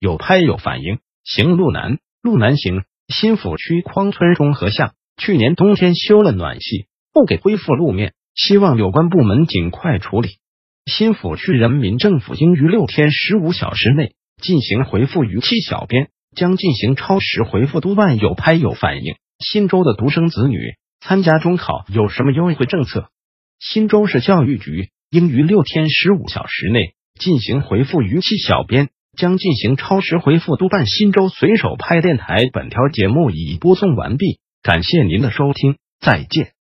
有拍有反应，行路难，路难行。新抚区匡村中和巷去年冬天修了暖气，不给恢复路面，希望有关部门尽快处理。新抚区人民政府应于六天十五小时内进行回复逾期小编，将进行超时回复督办。有拍有反应。新州的独生子女参加中考有什么优惠政策？新州市教育局应于六天十五小时内进行回复逾期小编。将进行超时回复督办。新州随手拍电台，本条节目已播送完毕，感谢您的收听，再见。